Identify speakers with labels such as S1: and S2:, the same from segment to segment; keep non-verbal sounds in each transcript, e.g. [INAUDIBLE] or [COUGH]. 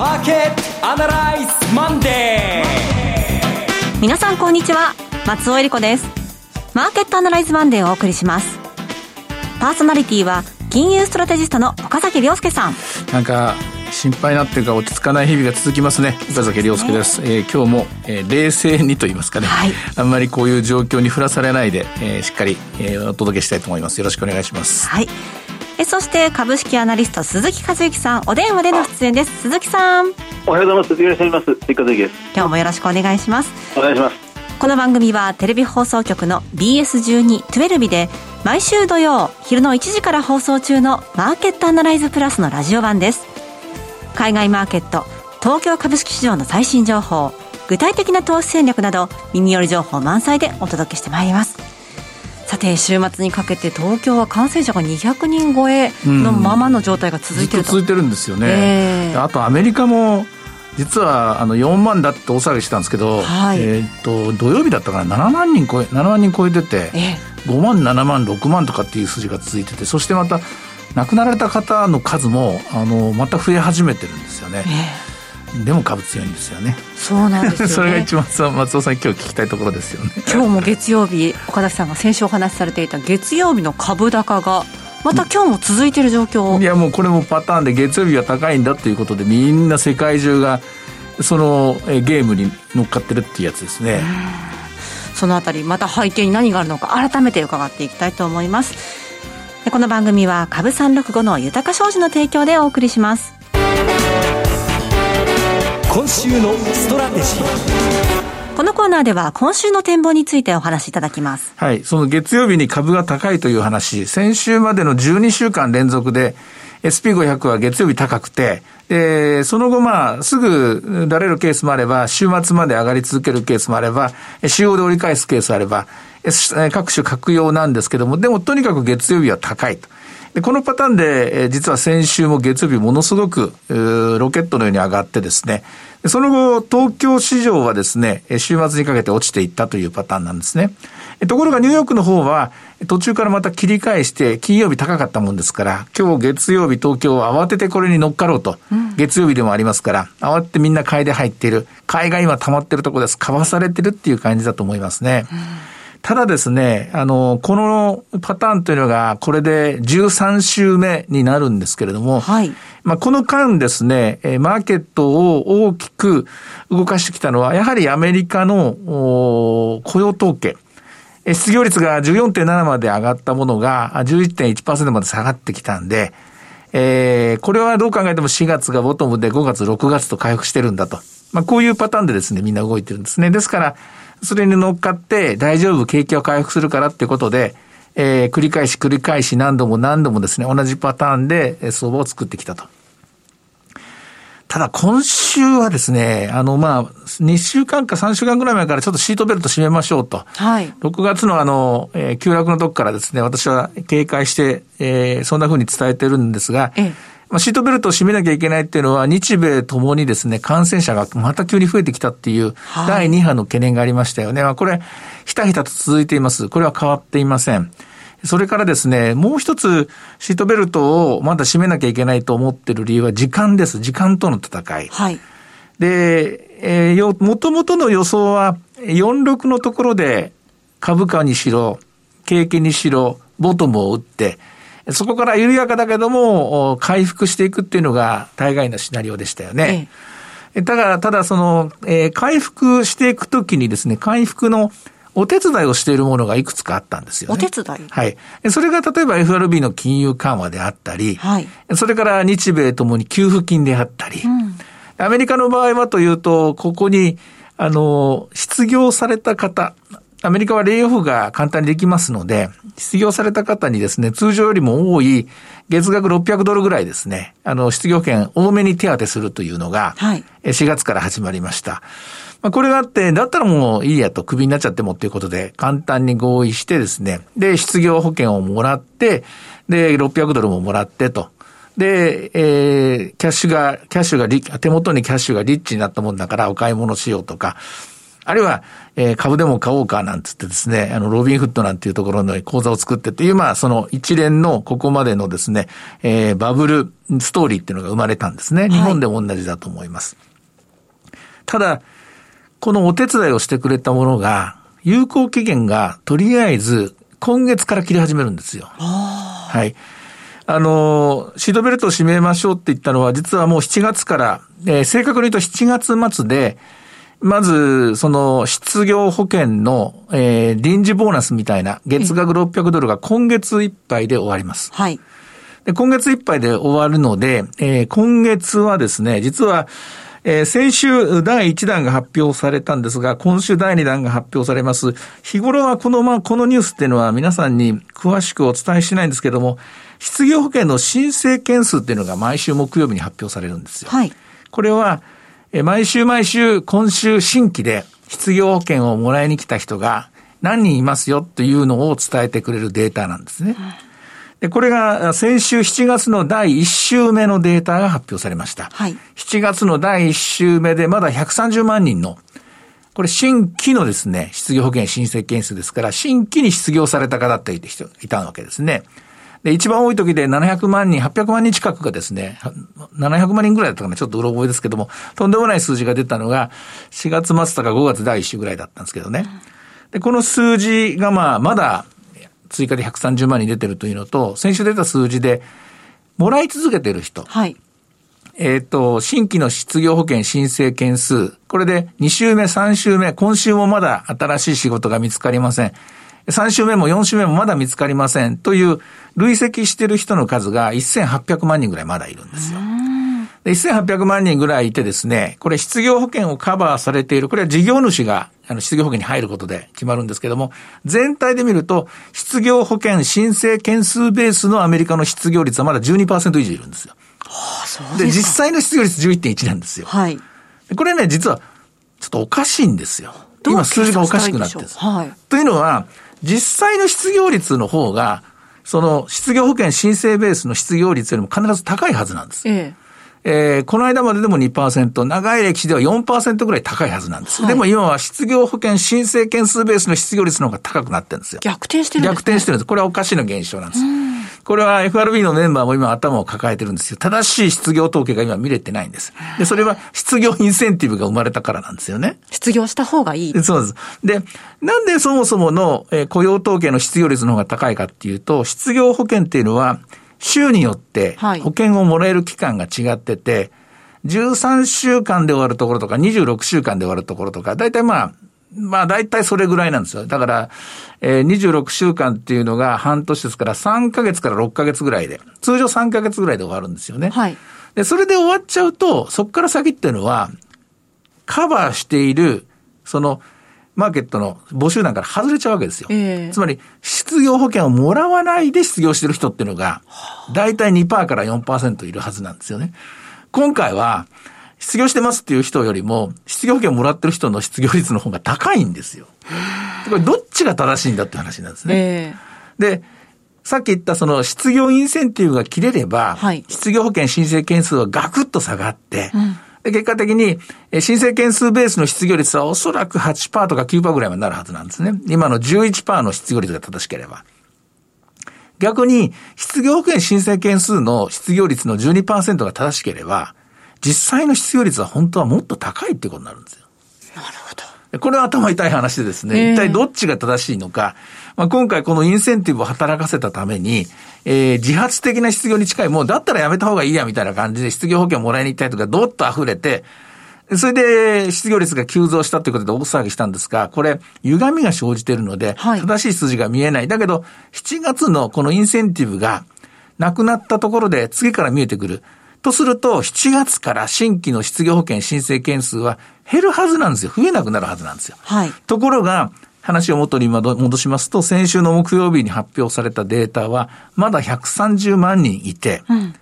S1: マーケットアナライズマンデー
S2: 皆さんこんにちは。松尾英里子です。マーケットアナライズマンデーをお送りします。パーソナリティは金融ストラテジストの岡崎良介さん。
S3: なんか心配なっていうか落ち着かない日々が続きますね。岡崎良介です、ね、えー、今日も、えー、冷静にと言いますかね、はい、あんまりこういう状況に振らされないで、えー、しっかり、えー、お届けしたいと思います。よろしくお願いします。
S2: はいえそして株式アナリスト鈴木和之さんお電話での出演です。鈴木さん。
S4: おはようございます。鈴木いらっしゃいます。鈴木和之です。
S2: 今日もよろしくお願いします。
S4: お願いします。
S2: この番組はテレビ放送局の BS12-12 で毎週土曜昼の1時から放送中のマーケットアナライズプラスのラジオ版です。海外マーケット東京株式市場の最新情報具体的な投資戦略など耳寄り情報満載でお届けしてまいります。さて週末にかけて東京は感染者が200人超えのままの状態が続いてる
S3: と、うん、続いてるんですよね、えー、あとアメリカも実はあの4万だって大騒ぎしてたんですけど、はい、えー、と土曜日だったから7万人超え7万人超えてて、えー、5万7万6万とかっていう数字が続いててそしてまた亡くなられた方の数もあのまた増え始めてるんですよね。えーでも株強いんですよね。
S2: そうなんですよ、ね、[LAUGHS]
S3: それが一番松尾さん今日聞きたいところですよね。
S2: 今日も月曜日岡田さんが先週お話しされていた月曜日の株高がまた今日も続いている状況
S3: いやもうこれもパターンで月曜日は高いんだということでみんな世界中がそのゲームに乗っかってるっていうやつですね。
S2: そのあたりまた背景に何があるのか改めて伺っていきたいと思います。この番組は株365の豊か商事の提供でお送りします。
S1: 今週のストラテジー
S2: このコーナーでは今週の展望についてお話しいただきます。
S3: はい。その月曜日に株が高いという話、先週までの12週間連続で SP500 は月曜日高くて、で、その後まあ、すぐだれるケースもあれば、週末まで上がり続けるケースもあれば、週曜で折り返すケースあれば、各種各用なんですけども、でもとにかく月曜日は高いと。で、このパターンで、実は先週も月曜日ものすごく、ロケットのように上がってですね、その後、東京市場はですね、週末にかけて落ちていったというパターンなんですね。ところがニューヨークの方は、途中からまた切り返して、金曜日高かったもんですから、今日月曜日東京は慌ててこれに乗っかろうと、うん、月曜日でもありますから、慌ててみんな買いで入っている。買いが今溜まってるところです。買わされてるっていう感じだと思いますね。うんただですね、あの、このパターンというのが、これで13週目になるんですけれども、はい。まあ、この間ですね、マーケットを大きく動かしてきたのは、やはりアメリカの雇用統計。失業率が14.7まで上がったものが11.1%まで下がってきたんで、えー、これはどう考えても4月がボトムで5月、6月と回復してるんだと。まあ、こういうパターンでですね、みんな動いてるんですね。ですから、それに乗っかって大丈夫、景気は回復するからってことで、えー、繰り返し繰り返し何度も何度もですね、同じパターンで相場を作ってきたと。ただ今週はですね、あのまあ、2週間か3週間ぐらい前からちょっとシートベルト締めましょうと。はい。6月のあの、えー、急落のとこからですね、私は警戒して、えー、そんな風に伝えてるんですが、ええまあ、シートベルトを締めなきゃいけないっていうのは、日米ともにですね、感染者がまた急に増えてきたっていう、第2波の懸念がありましたよね。まあ、これ、ひたひたと続いています。これは変わっていません。それからですね、もう一つ、シートベルトをまだ締めなきゃいけないと思ってる理由は時間です。時間との戦い。はい。で、えー、よ、もともとの予想は、46のところで株価にしろ、景気にしろ、ボトムを打って、そこから緩やかだけども、回復していくっていうのが大概のシナリオでしたよね。ええ、だから、ただその、えー、回復していくときにですね、回復のお手伝いをしているものがいくつかあったんですよ、
S2: ね。お手伝い？
S3: はい。それが例えば FRB の金融緩和であったり、はい、それから日米ともに給付金であったり、うん、アメリカの場合はというと、ここに、あの、失業された方、アメリカはレイオフが簡単にできますので、失業された方にですね、通常よりも多い月額600ドルぐらいですね、あの、失業権多めに手当するというのが、はい、4月から始まりました。まあ、これがあって、だったらもういいやと、クビになっちゃってもっていうことで、簡単に合意してですね、で、失業保険をもらって、で、600ドルももらってと。で、えー、キャッシュが、キャッシュが手元にキャッシュがリッチになったもんだからお買い物しようとか、あるいは、えー、株でも買おうかなんつってですね、あの、ロビンフットなんていうところの講座を作ってっていう、まあ、その一連のここまでのですね、えー、バブルストーリーっていうのが生まれたんですね。日本でも同じだと思います。はい、ただ、このお手伝いをしてくれたものが、有効期限がとりあえず今月から切り始めるんですよ。はい。あの、シートベルトを締めましょうって言ったのは、実はもう7月から、えー、正確に言うと7月末で、まず、その、失業保険の、えー、臨時ボーナスみたいな、月額600ドルが今月いっぱいで終わります。
S2: はい。
S3: で、今月いっぱいで終わるので、えー、今月はですね、実は、えー、先週第1弾が発表されたんですが、今週第2弾が発表されます。日頃はこの、まあ、このニュースっていうのは皆さんに詳しくお伝えしないんですけども、失業保険の申請件数っていうのが毎週木曜日に発表されるんですよ。
S2: はい。
S3: これは、え毎週毎週、今週新規で失業保険をもらいに来た人が何人いますよというのを伝えてくれるデータなんですね。で、これが先週7月の第1週目のデータが発表されました。
S2: はい。
S3: 7月の第1週目でまだ130万人の、これ新規のですね、失業保険申請件数ですから、新規に失業された方っていたわけですね。で、一番多い時で700万人、800万人近くがですね、700万人ぐらいだったかな、ちょっとうろ覚えですけども、とんでもない数字が出たのが、4月末とか5月第1週ぐらいだったんですけどね。で、この数字がまあ、まだ追加で130万人出てるというのと、先週出た数字で、もらい続けてる人。
S2: はい。
S3: えっ、と、新規の失業保険申請件数、これで2週目、3週目、今週もまだ新しい仕事が見つかりません。3週目も4週目もまだ見つかりませんという累積してる人の数が1800万人ぐらいまだいるんですよ。で1800万人ぐらいいてですね、これ失業保険をカバーされている、これは事業主があの失業保険に入ることで決まるんですけども、全体で見ると、失業保険申請件数ベースのアメリカの失業率はまだ12%以上いるんですよ。
S2: はあ、そう
S3: で実際の失業率11.1なんですよ。
S2: はい。
S3: これね、実は、ちょっとおかしいんですよ。今数字がおかしくなってるんです。
S2: はい。
S3: というのは、実際の失業率の方が、その失業保険申請ベースの失業率よりも必ず高いはずなんです。
S2: ええ
S3: えー、この間まででも2%、長い歴史では4%ぐらい高いはずなんです。はい、でも今は失業保険申請件数ベースの失業率の方が高くなってるんですよ。
S2: 逆転してるん
S3: です、ね、逆転してるんです。これはおかしな現象なんです。これは FRB のメンバーも今頭を抱えてるんですよ。正しい失業統計が今見れてないんです。で、それは失業インセンティブが生まれたからなんですよね。
S2: 失業した方がいい。
S3: そうです。で、なんでそもそもの、えー、雇用統計の失業率の方が高いかっていうと、失業保険っていうのは、州によって保険をもらえる期間が違ってて、はい13週間で終わるところとか、26週間で終わるところとか、大体まあ、まあ大体それぐらいなんですよ。だから、えー、26週間っていうのが半年ですから3ヶ月から6ヶ月ぐらいで、通常3ヶ月ぐらいで終わるんですよね。
S2: はい。
S3: で、それで終わっちゃうと、そこから先っていうのは、カバーしている、その、マーケットの募集団から外れちゃうわけですよ。
S2: えー、
S3: つまり、失業保険をもらわないで失業してる人っていうのが、大体2%から4%いるはずなんですよね。今回は、失業してますっていう人よりも、失業保険をもらってる人の失業率の方が高いんですよ。これどっちが正しいんだって話なんですね。
S2: え
S3: ー、で、さっき言ったその失業インセンティブが切れれば、
S2: はい、
S3: 失業保険申請件数はガクッと下がって、うんで結果的に、申請件数ベースの失業率はおそらく8%とか9%ぐらいまでなるはずなんですね。今の11%の失業率が正しければ。逆に、失業保険申請件数の失業率の12%が正しければ、実際の失業率は本当はもっと高いってことになるんですよ。
S2: なるほ
S3: ど。これは頭痛い話でですね、一体どっちが正しいのか、まあ、今回このインセンティブを働かせたために、えー、自発的な失業に近い、もうだったらやめた方がいいやみたいな感じで失業保険をもらいに行ったりとか、どっと溢れて、それで失業率が急増したということで大騒ぎしたんですが、これ、歪みが生じているので、正しい数字が見えない。だけど、7月のこのインセンティブがなくなったところで次から見えてくる。とすると、7月から新規の失業保険申請件数は減るはずなんですよ。増えなくなるはずなんですよ。
S2: はい。
S3: ところが、話を元に戻しますと、先週の木曜日に発表されたデータは、まだ130万人いて、
S2: うん、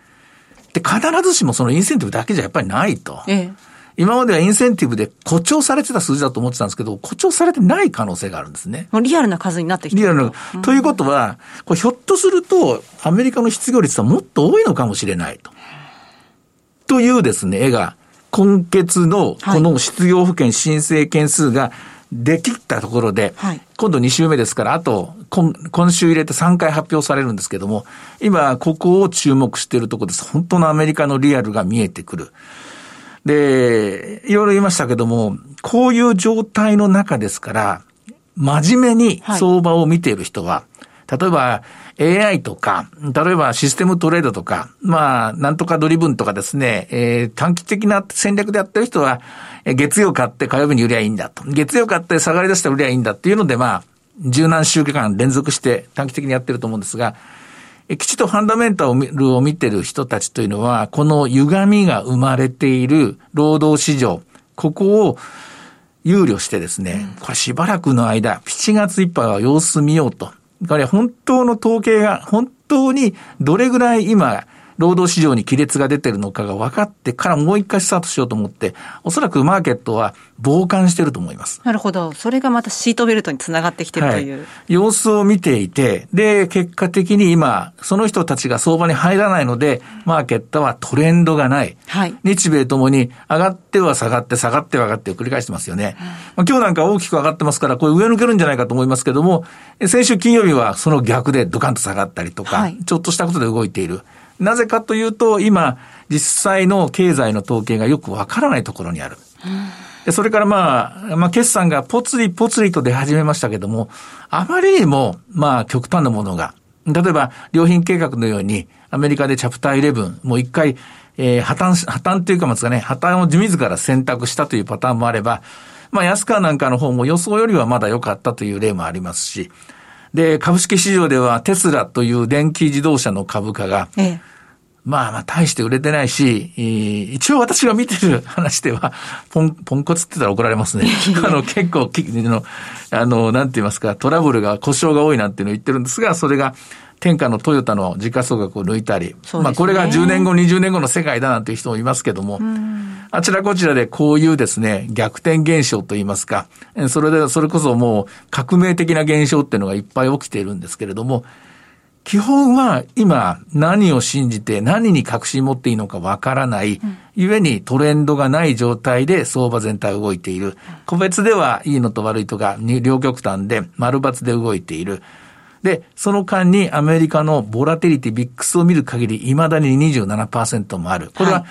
S3: で、必ずしもそのインセンティブだけじゃやっぱりないと。
S2: ええ
S3: 今まではインセンティブで誇張されてた数字だと思ってたんですけど、誇張されてない可能性があるんですね。
S2: リアルな数になってきて
S3: リアルな。うん、ということは、これひょっとすると、アメリカの失業率はもっと多いのかもしれないと。というですね、絵が、今月のこの失業保険申請件数ができたところで、
S2: はい
S3: 今度2週目ですから、あと今、今週入れて3回発表されるんですけども、今、ここを注目しているところです。本当のアメリカのリアルが見えてくる。で、いろいろ言いましたけども、こういう状態の中ですから、真面目に
S2: はい
S3: 相場を見ている人は、例えば AI とか、例えばシステムトレードとか、まあ、なんとかドリブンとかですね、えー短期的な戦略でやってる人は、えー月曜買って火曜日に売りゃいいんだと。月曜買って下がり出して売りゃいいんだっていうので、まあ、十何週間連続して短期的にやってると思うんですが、えきちっとファンダメンタルを見てる人たちというのは、この歪みが生まれている労働市場、ここを憂慮してですね、これしばらくの間、7月いっぱいは様子見ようと。これ本当の統計が、本当にどれぐらい今、労働市場に亀裂が出てるのかが分かってからもう一回スタートしようと思って、おそらくマーケットは傍観してると思います。
S2: なるほど。それがまたシートベルトにつながってきてるという。
S3: 様子を見ていて、で、結果的に今、その人たちが相場に入らないので、マーケットはトレンドがない。
S2: はい
S3: 日米ともに上がっては下がって、下がっては上がってを繰り返してますよね。まあ今日なんか大きく上がってますから、これ上抜けるんじゃないかと思いますけども、え先週金曜日はその逆でドカンと下がったりとか、
S2: はい
S3: ちょっとしたことで動いている。なぜかというと、今、実際の経済の統計がよくわからないところにある。でそれからまあ、まあ、決算がぽつりぽつりと出始めましたけども、あまりにも、まあ、極端なものが、例えば、良品計画のように、アメリカでチャプター11、もう一回、えー破綻、破綻というかますかね、破綻を自ら選択したというパターンもあれば、まあ、安川なんかの方も予想よりはまだ良かったという例もありますし、で、株式市場ではテスラという電気自動車の株価が、
S2: ええ。
S3: まあまあ大して売れてないし、えー一応私が見てる [LAUGHS] 話では、ポン、ポンコツって言ったら怒られますね。あの結構き、あの、あの、なんて言いますか、トラブルが、故障が多いなんていうのを言ってるんですが、それが、天下のトヨタの時価総額を抜いたり、
S2: ね。
S3: まあこれが10年後、20年後の世界だなんていう人もいますけども、あちらこちらでこういうですね、逆転現象といいますか、えーそれで、それこそもう革命的な現象っていうのがいっぱい起きているんですけれども、基本は今何を信じて何に確信持っていいのかわからない、ゆえにトレンドがない状態で相場全体動いている。個別ではいいのと悪いとか、に両極端で丸抜で動いている。で、その間にアメリカのボラテリティ、ビックスを見る限り未だに27%もある。これは、
S2: はい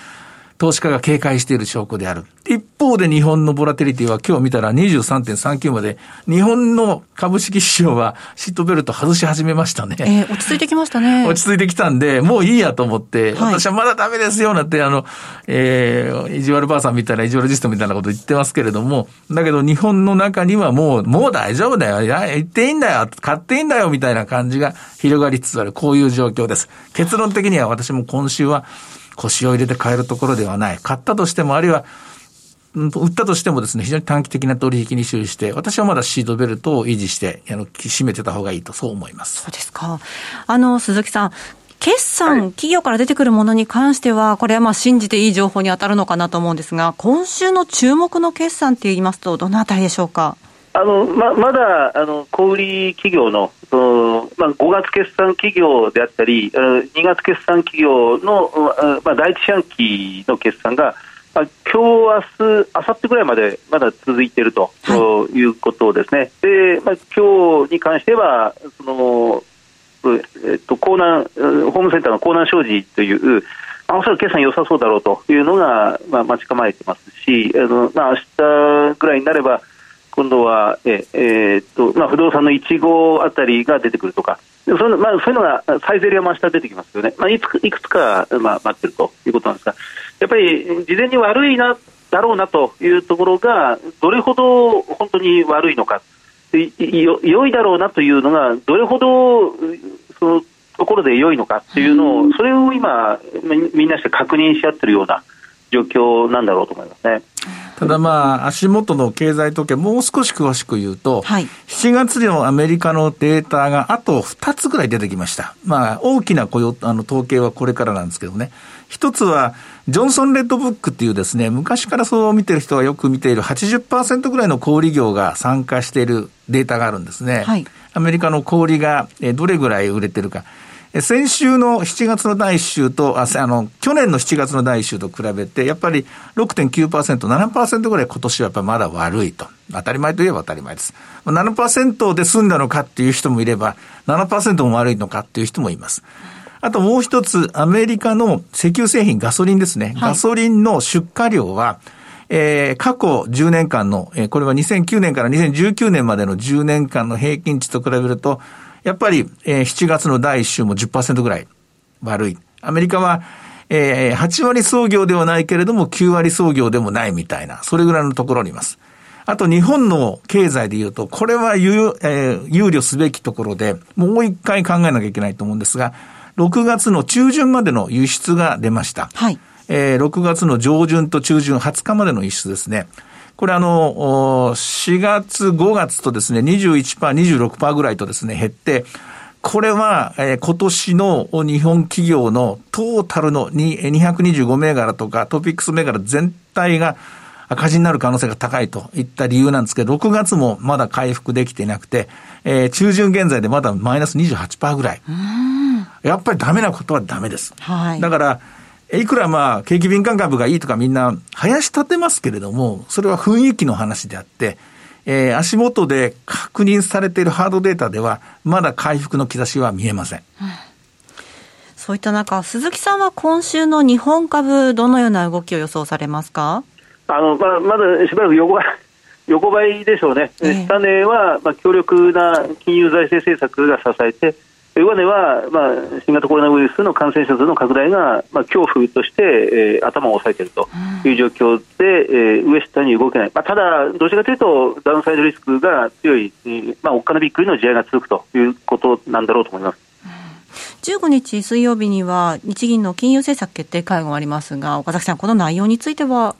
S3: 投資家が警戒している証拠である。一方で日本のボラテリティは今日見たら23.39まで、日本の株式市場はシートベルト外し始めましたね。
S2: ええ、落ち着いてきましたね。
S3: 落ち着いてきたんで、もういいやと思って、
S2: はい
S3: 私はまだダメですよ、なんて、あの、えー、意地悪ばあさんみたいな、意地悪ジストみたいなこと言ってますけれども、だけど日本の中にはもう、もう大丈夫だよ、いや、言っていいんだよ、買っていいんだよ、みたいな感じが広がりつつある、こういう状況です。結論的には私も今週は腰を入れて買えるところではない。買ったとしても、あるいは、うん売ったとしてもですね、非常に短期的な取引に注意して、私はまだシートベルトを維持して、あの、締めてた方がいいと、そう思います。
S2: そうですか。あの、鈴木さん、決算、企業から出てくるものに関しては、これはまあ信じていい情報に当たるのかなと思うんですが、今週の注目の決算って言いますと、どのあたりでしょうか？
S4: あのままだあの小売企業のその、まあ、5月決算企業であったり、あの2月決算企業の、あまあ、第一四半期の決算が、まあ、今日、明日、明後日ぐらいまでまだ続いていると、、
S2: はい
S4: うことですね。で、まあ、今日に関しては、そのえっと、江南、うんホームセンターの江南商事という、まあおそらく決算良さそうだろうというのが、まあ、待ち構えてますし、あのまあ明日ぐらいになれば、今度は、ええーっとまあ、不動産の1号あたりが出てくるとか、でそういうのまあ、そういうのがサイゼリアも明日出てきますよね、まあ、いついくつか、まあ、待ってるということなんですが、やっぱり事前に悪いなだろうなというところが、どれほど本当に悪いのか、よ良いだろうなというのが、どれほどそのところで良いのかっていうのを、それを今、みみんなして確認し合ってるような状況なんだろうと思いますね。
S3: ただまあ、足元の経済統計、もう少し詳しく言うと、
S2: はい
S3: 7月のアメリカのデータがあと2つぐらい出てきました。まあ、大きな雇用、あの、統計はこれからなんですけどね。一つは、ジョンソン・レッドブックっていうですね、昔からそう見てる人がよく見ている80%ぐらいの小売業が参加しているデータがあるんですね。
S2: はい
S3: アメリカの小売がえーどれぐらい売れてるか。先週の7月の第1週と、ああの、去年の7月の第1週と比べて、やっぱり6.9%、7%ぐらい今年はやっぱまだ悪いと。当たり前といえば当たり前です。7%で済んだのかっていう人もいれば、7%も悪いのかっていう人もいます。あともう一つ、アメリカの石油製品、ガソリンですね。はい、ガソリンの出荷量は、えー、過去10年間の、えー、これは2009年から2019年までの10年間の平均値と比べると、やっぱり、えー、7月の第1週も10%ぐらい悪い。アメリカは、えー、8割創業ではないけれども9割創業でもないみたいな、それぐらいのところにいます。あと日本の経済で言うと、これは憂,、えー、憂慮すべきところで、もう一回考えなきゃいけないと思うんですが、6月の中旬までの輸出が出ました。はい。えー、6月の上旬と中旬20日までの輸出ですね。これあの、4月、5月とですね、21%、26%ぐらいとですね、減って、これは、えー、今年の日本企業のトータルの225銘柄とかトピックス銘柄全体が赤字になる可能性が高いといった理由なんですけど、6月もまだ回復できていなくて、えー、中旬現在でまだマイナス28%ぐらい。やっぱりダメなことはダメです。はい、だから、いくらまあ、景気敏感株がいいとかみんな、林立てますけれども、それは雰囲気の話であって、えー、足元で確認されているハードデータでは、まだ回復の兆しは見えません。うん、
S2: そういった中、鈴木さんは今週の日本株、どのような動きを予想されますか？
S4: あの、まあ、まだしばらく横ばい、[LAUGHS] 横ばいでしょうね。えー、下値は、まあ、強力な金融財政政策が支えて、上値は、まあ、新型コロナウイルスの感染者数の拡大が、まあ、恐怖として、えー、頭を押さえているという状況で、えー、上下に動けない、まあ、ただ、どちらかというとダウンサイドリスクが強い、えーまあ、おっかなびっくりの試合が続くということなんだろうと思います。
S2: 15日水曜日には日銀の金融政策決定会合がありますが、岡崎さん、この内容については？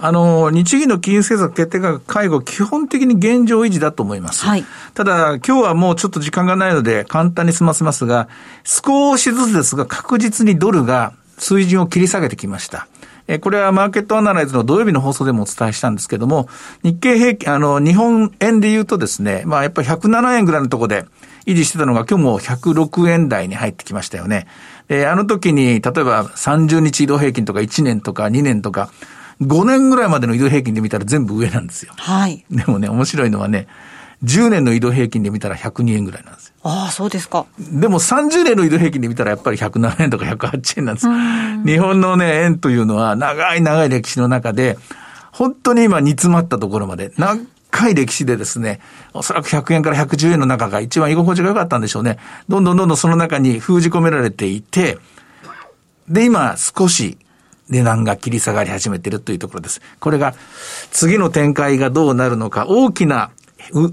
S3: あの、日銀の金融政策決定会会合、基本的に現状維持だと思います。はい。ただ、今日はもうちょっと時間がないので、簡単に済ませますが、少しずつですが、確実にドルが水準を切り下げてきました。え、これはマーケットアナライズの土曜日の放送でもお伝えしたんですけども、日経平均、あの、日本円で言うとですね、まあやっぱり107円ぐらいのところで維持してたのが今日も106円台に入ってきましたよね。えあの時に、例えば30日移動平均とか1年とか2年とか、5年ぐらいまでの移動平均で見たら全部上なんですよ。はい。でもね、面白いのはね、10年の移動平均で見たら102円ぐらいなんですよ。
S2: ああ、そうですか。
S3: でも30年の移動平均で見たらやっぱり107円とか108円なんですよ。日本のね、円というのは長い長い歴史の中で、本当に今煮詰まったところまで、長い歴史でですね、おそらく100円から110円の中が一番居心地が良かったんでしょうね。どんどんどんどんその中に封じ込められていて、で、今少し値段が切り下がり始めているというところです。これが次の展開がどうなるのか、大きな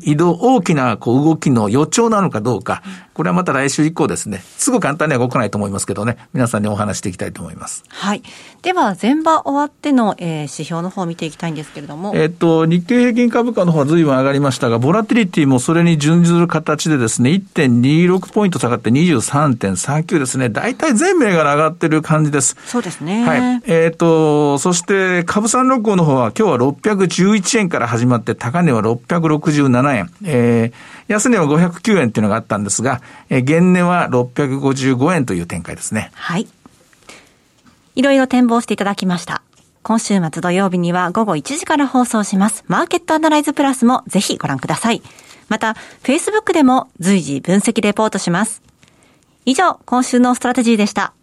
S3: 移動、大きなこう動きの予兆なのかどうか、これはまた来週以降ですね、すぐ簡単には動かないと思いますけどね、皆さんにお話していきたいと思います。
S2: はい。では、前場終わっての、えー、指標の方を見ていきたいんですけれども。
S3: えっと、日経平均株価の方は随分上がりましたが、ボラティリティもそれに準ずる形でですね、1.26ポイント下がって23.39ですね。大体全銘柄上がってる感じです。
S2: そうですね。
S3: はい。えっ、と、そして株三六五の方は今日は611円から始まって、高値は667円。えー安値は509円っていうのがあったんですが、えー、現値は655円という展開ですね。
S2: はい。いろいろ展望していただきました。今週末土曜日には午後1時から放送します。マーケットアナライズプラスもぜひご覧ください。また、Facebook でも随時分析レポートします。以上、今週のストラテジーでした。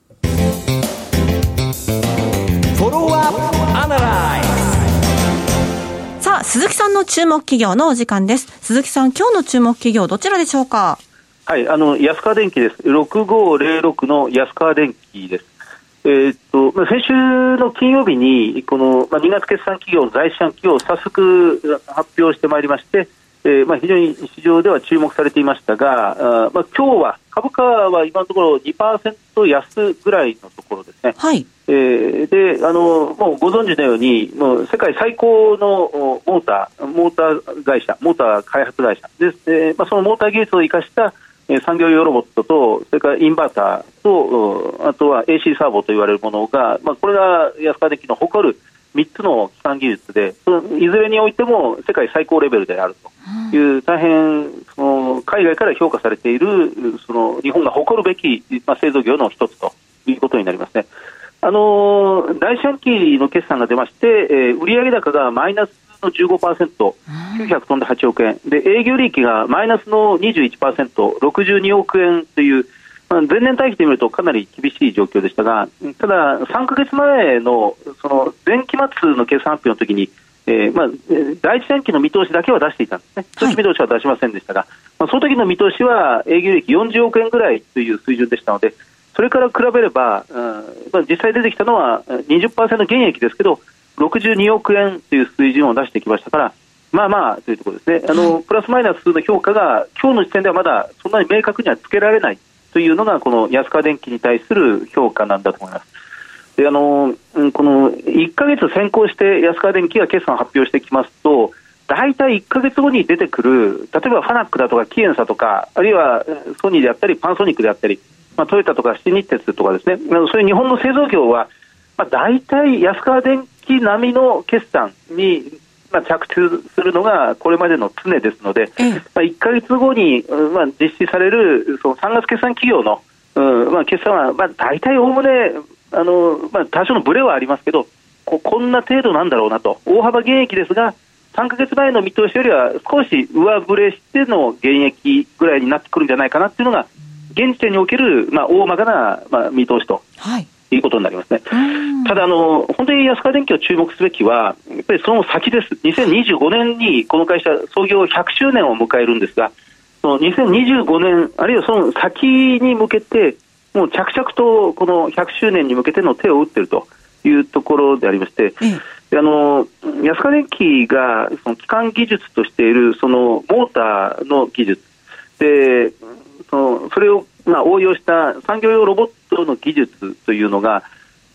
S2: 鈴木さんの注目企業のお時間です。鈴木さん、今日の注目企業、どちらでしょうか？
S4: はい、あの、安川電機です。6506の安川電機です。えー、っと、まあ、先週の金曜日に、この、まあ、2月決算企業、財産企業を早速発表してまいりまして、えーまあ、非常に市場では注目されていましたが、あまあ今日は株価は今のところ2%安ぐらいのところですね。はい。えー、で、あの、もうご存知のように、もう世界最高のモーター、モーター会社、モーター開発会社です。えー、まあそのモーター技術を生かした産業用ロボットと、それからインバーターと、あとは AC サーボと言われるものが、まあ、これが安川電機の誇る3つの基幹技術で、いずれにおいても世界最高レベルであると。いう、大変その海外から評価されているその日本が誇るべき、まあ、製造業の一つということになりますね。あのー、第四半期の決算が出まして、えー、売上高がマイナスの15%、900飛ん。で8億円、で営業利益がマイナスの21%、62億円という、まあ、前年対比で見るとかなり厳しい状況でしたが、ただ、3か月前のその前期末の決算発表の時に、えーまあ、第一四期の見通しだけは出していたんですね、初期見通しは出しませんでしたが、はい、まあ、その時の見通しは営業利益40億円ぐらいという水準でしたので、それから比べれば、うんまあ、実際出てきたのは20%減益ですけど、62億円という水準を出してきましたから、まあまあというところですね、あのプラスマイナスの評価が今日の時点ではまだそんなに明確にはつけられないというのが、この安川電機に対する評価なんだと思います。であのこの1か月先行して安川電機が決算発表してきますと、大体1か月後に出てくる、例えばファナックだとかキエンサとか、あるいはソニーであったり、パンソニックであったり、まあ、トヨタとか新日鉄とかですね、そういう日本の製造業は、まあ、大体安川電機並みの決算に、まあ、着地するのがこれまでの常ですので、まあ、1か月後に、まあ、実施されるその3月決算企業の、うんまあ、決算は、まあ、大体おおむねあの、まあ、多少のブレはありますけどこ、こんな程度なんだろうなと、大幅減益ですが、3か月前の見通しよりは少し上振れしての減益ぐらいになってくるんじゃないかなっていうのが、現時点における、まあ、大まかな、まあ、見通しと。はいいうことになりますね。ただあの、本当に安川電機を注目すべきは、やっぱりその先です。2025年にこの会社、創業100周年を迎えるんですが、その2025年、あるいはその先に向けて、もう着々とこの100周年に向けての手を打っているというところでありまして、あの安川電機がその基幹技術としているそのモーターの技術でそのそれをまあ応用した産業用ロボットの技術というのが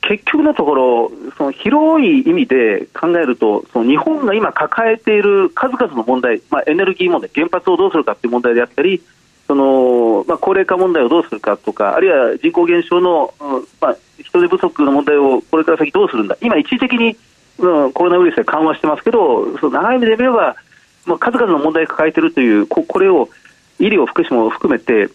S4: 結局のところその広い意味で考えるとその日本が今抱えている数々の問題、まあ、エネルギー問題原発をどうするかという問題であったりその、まあ、高齢化問題をどうするかとかあるいは人口減少の、まあ、人手不足の問題をこれから先どうするんだ。今一時的に、うん、コロナウイルスで緩和してますけどその長い目で見れば、まあ、数々の問題を抱えているというここれを医療、福祉も含めて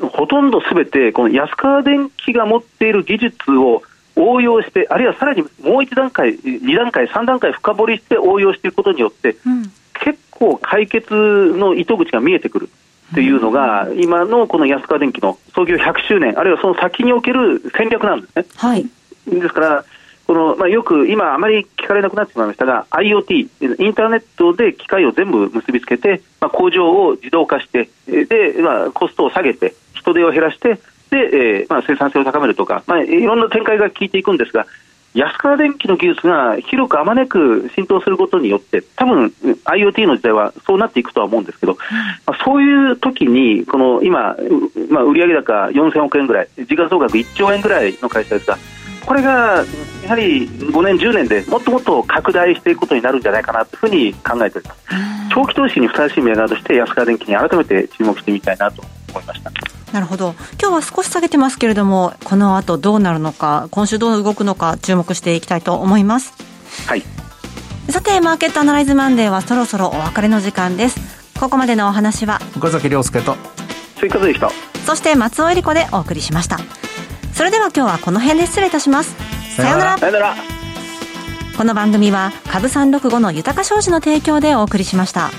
S4: ほとんどすべてこの安川電機が持っている技術を応用して、あるいはさらにもう一段階、二段階、三段階深掘りして応用していくことによって、うん、結構解決の糸口が見えてくるというのが、うん、今のこの安川電機の創業100周年、あるいはその先における戦略なんですね。はい、ですからこのまあ、よく今、あまり聞かれなくなってしまいましたが、IoT、インターネットで機械を全部結びつけて、まあ、工場を自動化して、でまあ、コストを下げて、人手を減らして、でえーまあ、生産性を高めるとか、まあ、いろんな展開が効いていくんですが、安川電機の技術が広くあまねく浸透することによって、多分 IoT の時代はそうなっていくとは思うんですけど、まあ、そういう時に、この今、まあ、売上高4000億円ぐらい、時価総額1兆円ぐらいの会社ですが、これがやはり5年、10年でもっともっと拡大していくことになるんじゃないかなというふうに考えております。長期投資にふさわしい銘柄として安川電機に改めて注目してみたいなと思いました。
S2: なるほど。今日は少し下げてますけれどもこの後どうなるのか今週どう動くのか注目していきたいと思います。
S4: はい。
S2: さてマーケットアナライズマンデーはそろそろお別れの時間です。ここまでのお話は
S3: 岡崎亮介と
S4: 追加でした。
S2: そして松尾恵理子でお送りしました。それでは今日はこの辺で失礼いたします。さようなら。
S4: さようなら。
S2: この番組は株三六五の豊か商事の提供でお送りしました。